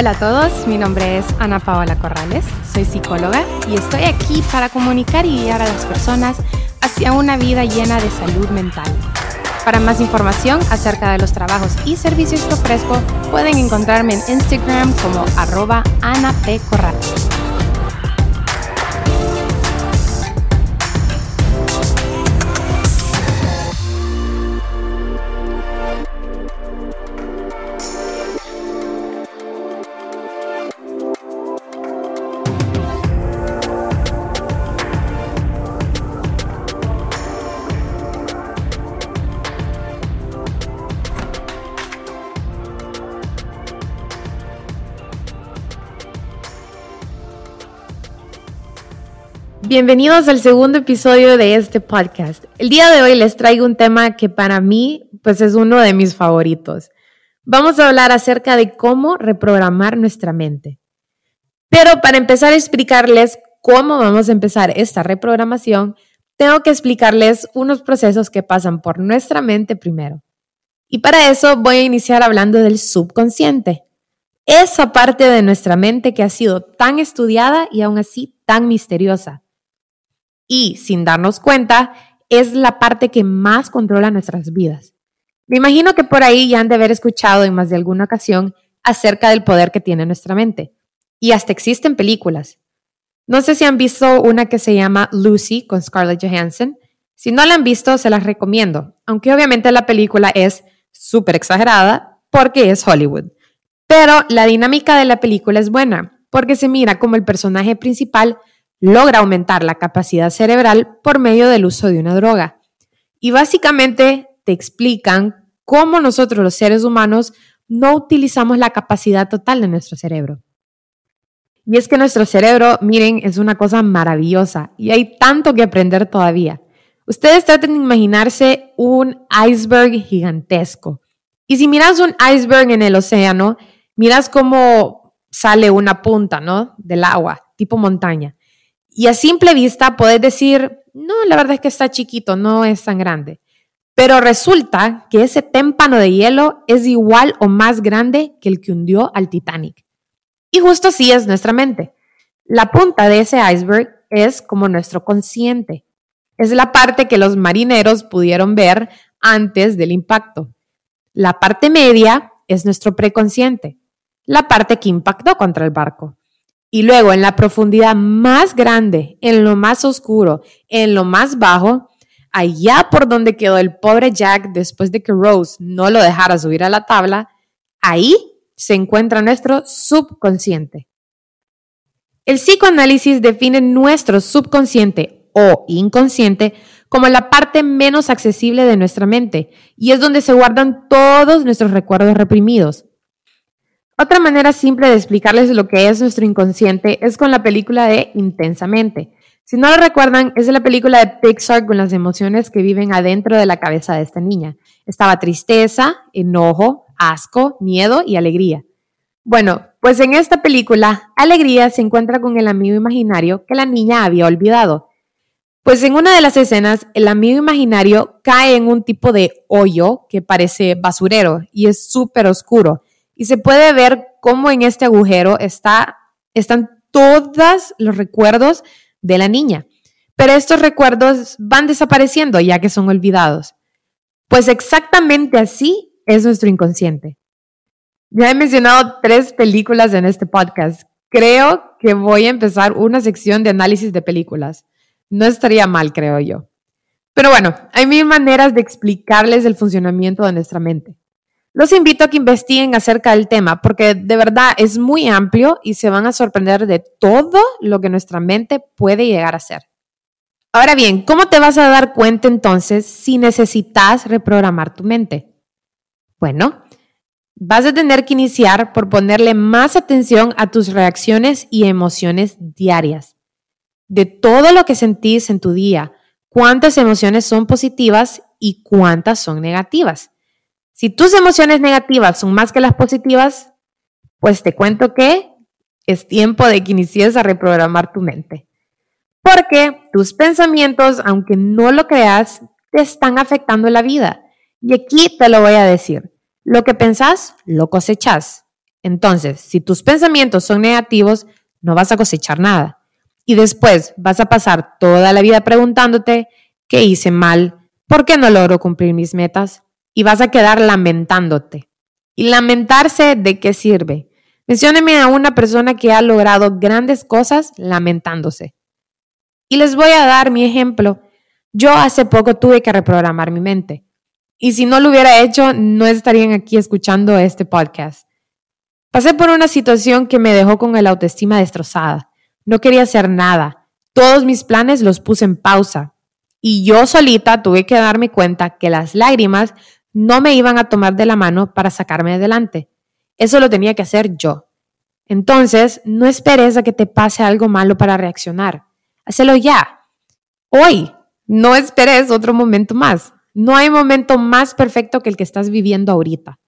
Hola a todos, mi nombre es Ana Paola Corrales, soy psicóloga y estoy aquí para comunicar y guiar a las personas hacia una vida llena de salud mental. Para más información acerca de los trabajos y servicios que ofrezco, pueden encontrarme en Instagram como arroba Ana P. Corrales. Bienvenidos al segundo episodio de este podcast. El día de hoy les traigo un tema que para mí pues es uno de mis favoritos. Vamos a hablar acerca de cómo reprogramar nuestra mente. Pero para empezar a explicarles cómo vamos a empezar esta reprogramación, tengo que explicarles unos procesos que pasan por nuestra mente primero. Y para eso voy a iniciar hablando del subconsciente. Esa parte de nuestra mente que ha sido tan estudiada y aún así tan misteriosa y, sin darnos cuenta, es la parte que más controla nuestras vidas. Me imagino que por ahí ya han de haber escuchado en más de alguna ocasión acerca del poder que tiene nuestra mente. Y hasta existen películas. No sé si han visto una que se llama Lucy con Scarlett Johansson. Si no la han visto, se las recomiendo, aunque obviamente la película es súper exagerada porque es Hollywood. Pero la dinámica de la película es buena, porque se mira como el personaje principal logra aumentar la capacidad cerebral por medio del uso de una droga. Y básicamente te explican cómo nosotros los seres humanos no utilizamos la capacidad total de nuestro cerebro. Y es que nuestro cerebro, miren, es una cosa maravillosa y hay tanto que aprender todavía. Ustedes traten de imaginarse un iceberg gigantesco. Y si miras un iceberg en el océano, miras cómo sale una punta, ¿no? Del agua, tipo montaña. Y a simple vista puedes decir, no, la verdad es que está chiquito, no es tan grande. Pero resulta que ese témpano de hielo es igual o más grande que el que hundió al Titanic. Y justo así es nuestra mente. La punta de ese iceberg es como nuestro consciente. Es la parte que los marineros pudieron ver antes del impacto. La parte media es nuestro preconsciente, la parte que impactó contra el barco. Y luego en la profundidad más grande, en lo más oscuro, en lo más bajo, allá por donde quedó el pobre Jack después de que Rose no lo dejara subir a la tabla, ahí se encuentra nuestro subconsciente. El psicoanálisis define nuestro subconsciente o inconsciente como la parte menos accesible de nuestra mente y es donde se guardan todos nuestros recuerdos reprimidos, otra manera simple de explicarles lo que es nuestro inconsciente es con la película de Intensamente. Si no lo recuerdan, es la película de Pixar con las emociones que viven adentro de la cabeza de esta niña. Estaba tristeza, enojo, asco, miedo y alegría. Bueno, pues en esta película, Alegría se encuentra con el amigo imaginario que la niña había olvidado. Pues en una de las escenas, el amigo imaginario cae en un tipo de hoyo que parece basurero y es súper oscuro y se puede ver cómo en este agujero está, están todos los recuerdos de la niña. Pero estos recuerdos van desapareciendo ya que son olvidados. Pues exactamente así es nuestro inconsciente. Ya he mencionado tres películas en este podcast. Creo que voy a empezar una sección de análisis de películas. No estaría mal, creo yo. Pero bueno, hay mil maneras de explicarles el funcionamiento de nuestra mente. Los invito a que investiguen acerca del tema porque de verdad es muy amplio y se van a sorprender de todo lo que nuestra mente puede llegar a ser. Ahora bien, ¿cómo te vas a dar cuenta entonces si necesitas reprogramar tu mente? Bueno, vas a tener que iniciar por ponerle más atención a tus reacciones y emociones diarias. De todo lo que sentís en tu día, cuántas emociones son positivas y cuántas son negativas. Si tus emociones negativas son más que las positivas, pues te cuento que es tiempo de que inicies a reprogramar tu mente. Porque tus pensamientos, aunque no lo creas, te están afectando la vida. Y aquí te lo voy a decir. Lo que pensás, lo cosechas. Entonces, si tus pensamientos son negativos, no vas a cosechar nada. Y después vas a pasar toda la vida preguntándote, ¿qué hice mal? ¿Por qué no logro cumplir mis metas? Y vas a quedar lamentándote. ¿Y lamentarse de qué sirve? Mencióneme a una persona que ha logrado grandes cosas lamentándose. Y les voy a dar mi ejemplo. Yo hace poco tuve que reprogramar mi mente. Y si no lo hubiera hecho, no estarían aquí escuchando este podcast. Pasé por una situación que me dejó con el autoestima destrozada. No quería hacer nada. Todos mis planes los puse en pausa. Y yo solita tuve que darme cuenta que las lágrimas no me iban a tomar de la mano para sacarme adelante. Eso lo tenía que hacer yo. Entonces, no esperes a que te pase algo malo para reaccionar. Hacelo ya. Hoy. No esperes otro momento más. No hay momento más perfecto que el que estás viviendo ahorita.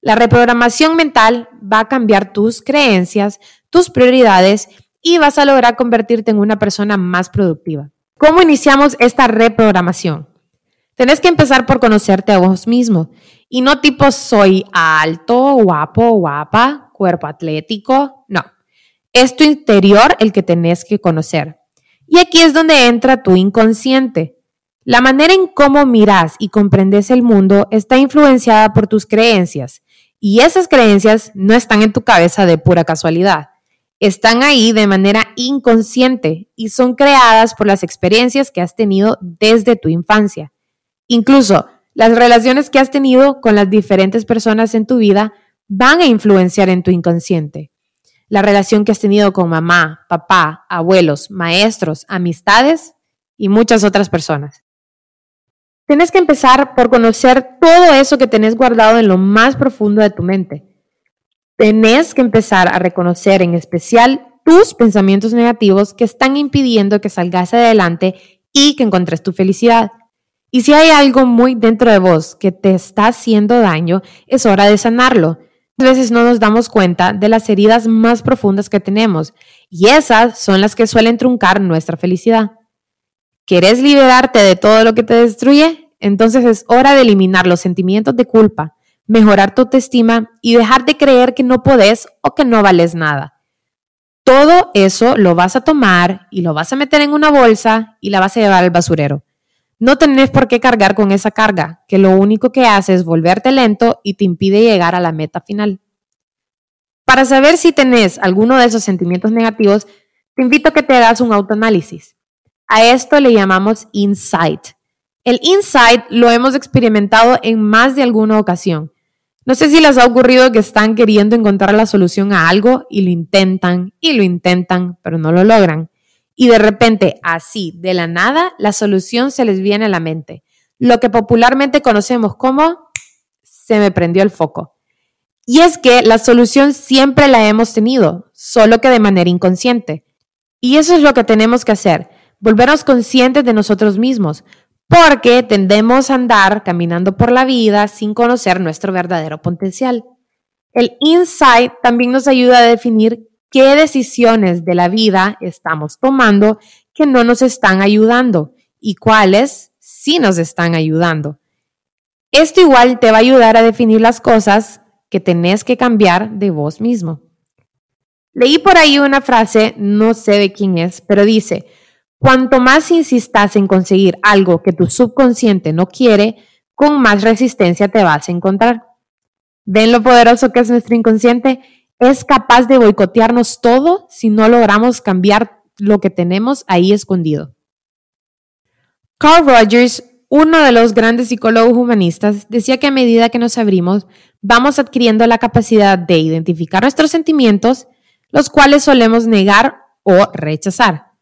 La reprogramación mental va a cambiar tus creencias, tus prioridades y vas a lograr convertirte en una persona más productiva. ¿Cómo iniciamos esta reprogramación? Tenés que empezar por conocerte a vos mismo y no tipo soy alto, guapo, guapa, cuerpo atlético, no. Es tu interior el que tenés que conocer. Y aquí es donde entra tu inconsciente. La manera en cómo miras y comprendes el mundo está influenciada por tus creencias y esas creencias no están en tu cabeza de pura casualidad. Están ahí de manera inconsciente y son creadas por las experiencias que has tenido desde tu infancia. Incluso las relaciones que has tenido con las diferentes personas en tu vida van a influenciar en tu inconsciente. La relación que has tenido con mamá, papá, abuelos, maestros, amistades y muchas otras personas. Tienes que empezar por conocer todo eso que tenés guardado en lo más profundo de tu mente. Tenés que empezar a reconocer en especial tus pensamientos negativos que están impidiendo que salgas adelante y que encontres tu felicidad. Y si hay algo muy dentro de vos que te está haciendo daño, es hora de sanarlo. A veces no nos damos cuenta de las heridas más profundas que tenemos y esas son las que suelen truncar nuestra felicidad. ¿Quieres liberarte de todo lo que te destruye? Entonces es hora de eliminar los sentimientos de culpa, mejorar tu autoestima y dejar de creer que no podés o que no vales nada. Todo eso lo vas a tomar y lo vas a meter en una bolsa y la vas a llevar al basurero. No tenés por qué cargar con esa carga, que lo único que hace es volverte lento y te impide llegar a la meta final. Para saber si tenés alguno de esos sentimientos negativos, te invito a que te hagas un autoanálisis. A esto le llamamos insight. El insight lo hemos experimentado en más de alguna ocasión. No sé si les ha ocurrido que están queriendo encontrar la solución a algo y lo intentan y lo intentan, pero no lo logran. Y de repente, así, de la nada, la solución se les viene a la mente. Lo que popularmente conocemos como se me prendió el foco. Y es que la solución siempre la hemos tenido, solo que de manera inconsciente. Y eso es lo que tenemos que hacer volvernos conscientes de nosotros mismos, porque tendemos a andar caminando por la vida sin conocer nuestro verdadero potencial. El insight también nos ayuda a definir qué decisiones de la vida estamos tomando que no nos están ayudando y cuáles sí nos están ayudando. Esto igual te va a ayudar a definir las cosas que tenés que cambiar de vos mismo. Leí por ahí una frase, no sé de quién es, pero dice, Cuanto más insistas en conseguir algo que tu subconsciente no quiere, con más resistencia te vas a encontrar. ¿Ven lo poderoso que es nuestro inconsciente? Es capaz de boicotearnos todo si no logramos cambiar lo que tenemos ahí escondido. Carl Rogers, uno de los grandes psicólogos humanistas, decía que a medida que nos abrimos, vamos adquiriendo la capacidad de identificar nuestros sentimientos, los cuales solemos negar o rechazar.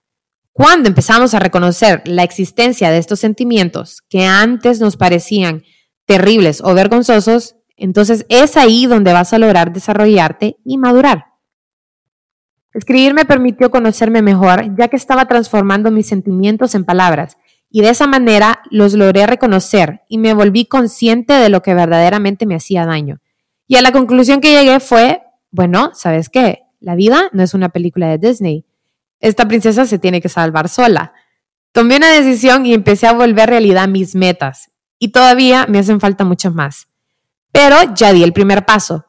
Cuando empezamos a reconocer la existencia de estos sentimientos que antes nos parecían terribles o vergonzosos, entonces es ahí donde vas a lograr desarrollarte y madurar. Escribir me permitió conocerme mejor ya que estaba transformando mis sentimientos en palabras y de esa manera los logré reconocer y me volví consciente de lo que verdaderamente me hacía daño. Y a la conclusión que llegué fue, bueno, ¿sabes qué? La vida no es una película de Disney esta princesa se tiene que salvar sola. Tomé una decisión y empecé a volver realidad mis metas. Y todavía me hacen falta muchas más. Pero ya di el primer paso.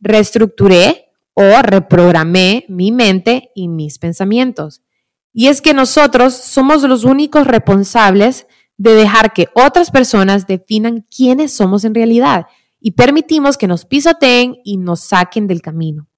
reestructuré o reprogramé mi mente y mis pensamientos. Y es que nosotros somos los únicos responsables de dejar que otras personas definan quiénes somos en realidad y permitimos que nos pisoteen y nos saquen del camino.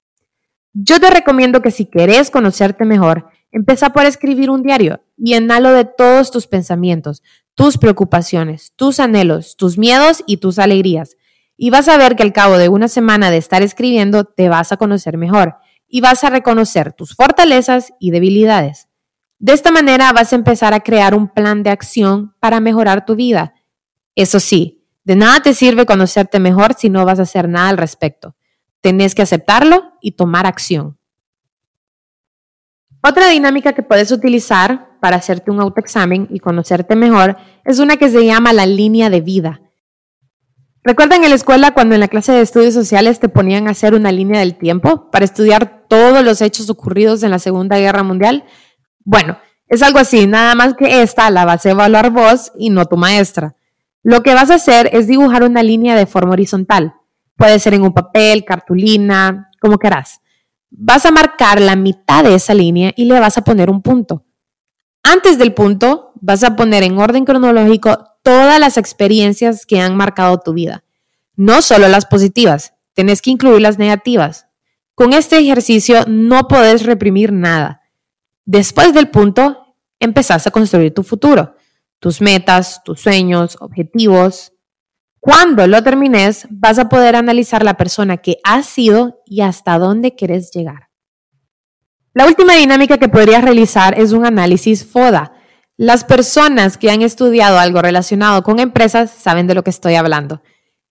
Yo te recomiendo que si querés conocerte mejor, empieza por escribir un diario y enalo de todos tus pensamientos, tus preocupaciones, tus anhelos, tus miedos y tus alegrías. Y vas a ver que al cabo de una semana de estar escribiendo te vas a conocer mejor y vas a reconocer tus fortalezas y debilidades. De esta manera vas a empezar a crear un plan de acción para mejorar tu vida. Eso sí, de nada te sirve conocerte mejor si no vas a hacer nada al respecto. Tenés que aceptarlo y tomar acción. Otra dinámica que puedes utilizar para hacerte un autoexamen y conocerte mejor es una que se llama la línea de vida. ¿Recuerdan en la escuela cuando en la clase de estudios sociales te ponían a hacer una línea del tiempo para estudiar todos los hechos ocurridos en la Segunda Guerra Mundial? Bueno, es algo así, nada más que esta la vas a evaluar vos y no tu maestra. Lo que vas a hacer es dibujar una línea de forma horizontal. Puede ser en un papel, cartulina, como querás. Vas a marcar la mitad de esa línea y le vas a poner un punto. Antes del punto, vas a poner en orden cronológico todas las experiencias que han marcado tu vida. No solo las positivas, tenés que incluir las negativas. Con este ejercicio no podés reprimir nada. Después del punto, empezás a construir tu futuro, tus metas, tus sueños, objetivos. Cuando lo termines, vas a poder analizar la persona que has sido y hasta dónde quieres llegar. La última dinámica que podrías realizar es un análisis FODA. Las personas que han estudiado algo relacionado con empresas saben de lo que estoy hablando.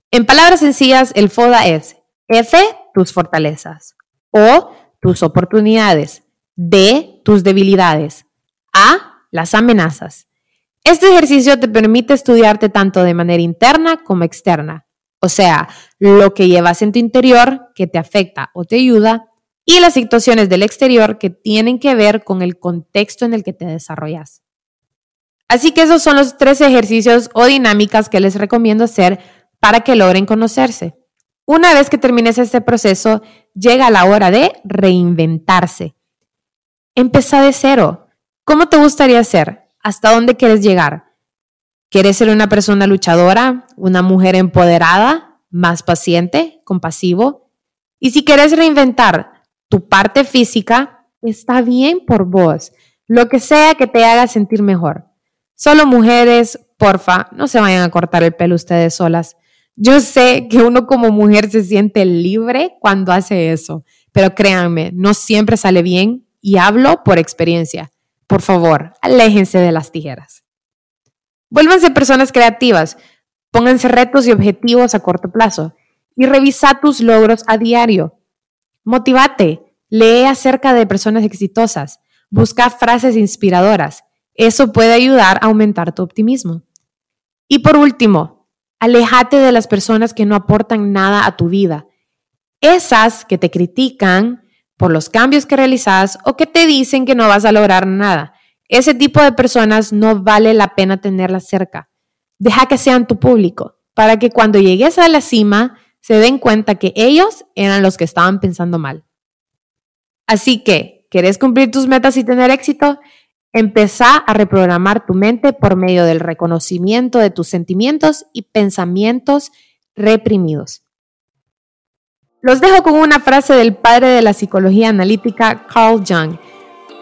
En palabras sencillas, el FODA es F, tus fortalezas, O, tus oportunidades, D, tus debilidades. A, las amenazas. Este ejercicio te permite estudiarte tanto de manera interna como externa, o sea, lo que llevas en tu interior que te afecta o te ayuda y las situaciones del exterior que tienen que ver con el contexto en el que te desarrollas. Así que esos son los tres ejercicios o dinámicas que les recomiendo hacer para que logren conocerse. Una vez que termines este proceso, llega la hora de reinventarse. Empieza de cero. ¿Cómo te gustaría ser? ¿Hasta dónde quieres llegar? ¿Quieres ser una persona luchadora? ¿Una mujer empoderada? ¿Más paciente? ¿Compasivo? Y si quieres reinventar tu parte física, está bien por vos. Lo que sea que te haga sentir mejor. Solo mujeres, porfa, no se vayan a cortar el pelo ustedes solas. Yo sé que uno como mujer se siente libre cuando hace eso, pero créanme, no siempre sale bien y hablo por experiencia. Por favor, aléjense de las tijeras. Vuélvanse personas creativas, pónganse retos y objetivos a corto plazo y revisa tus logros a diario. Motivate, lee acerca de personas exitosas, busca frases inspiradoras. Eso puede ayudar a aumentar tu optimismo. Y por último, aléjate de las personas que no aportan nada a tu vida. Esas que te critican, por los cambios que realizas o que te dicen que no vas a lograr nada. Ese tipo de personas no vale la pena tenerlas cerca. Deja que sean tu público para que cuando llegues a la cima se den cuenta que ellos eran los que estaban pensando mal. Así que, ¿quieres cumplir tus metas y tener éxito? Empezá a reprogramar tu mente por medio del reconocimiento de tus sentimientos y pensamientos reprimidos. Los dejo con una frase del padre de la psicología analítica, Carl Jung.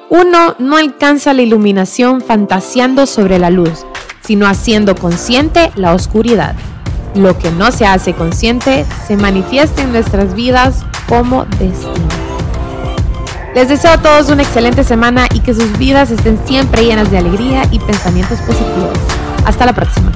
Uno no alcanza la iluminación fantaseando sobre la luz, sino haciendo consciente la oscuridad. Lo que no se hace consciente se manifiesta en nuestras vidas como destino. Les deseo a todos una excelente semana y que sus vidas estén siempre llenas de alegría y pensamientos positivos. Hasta la próxima.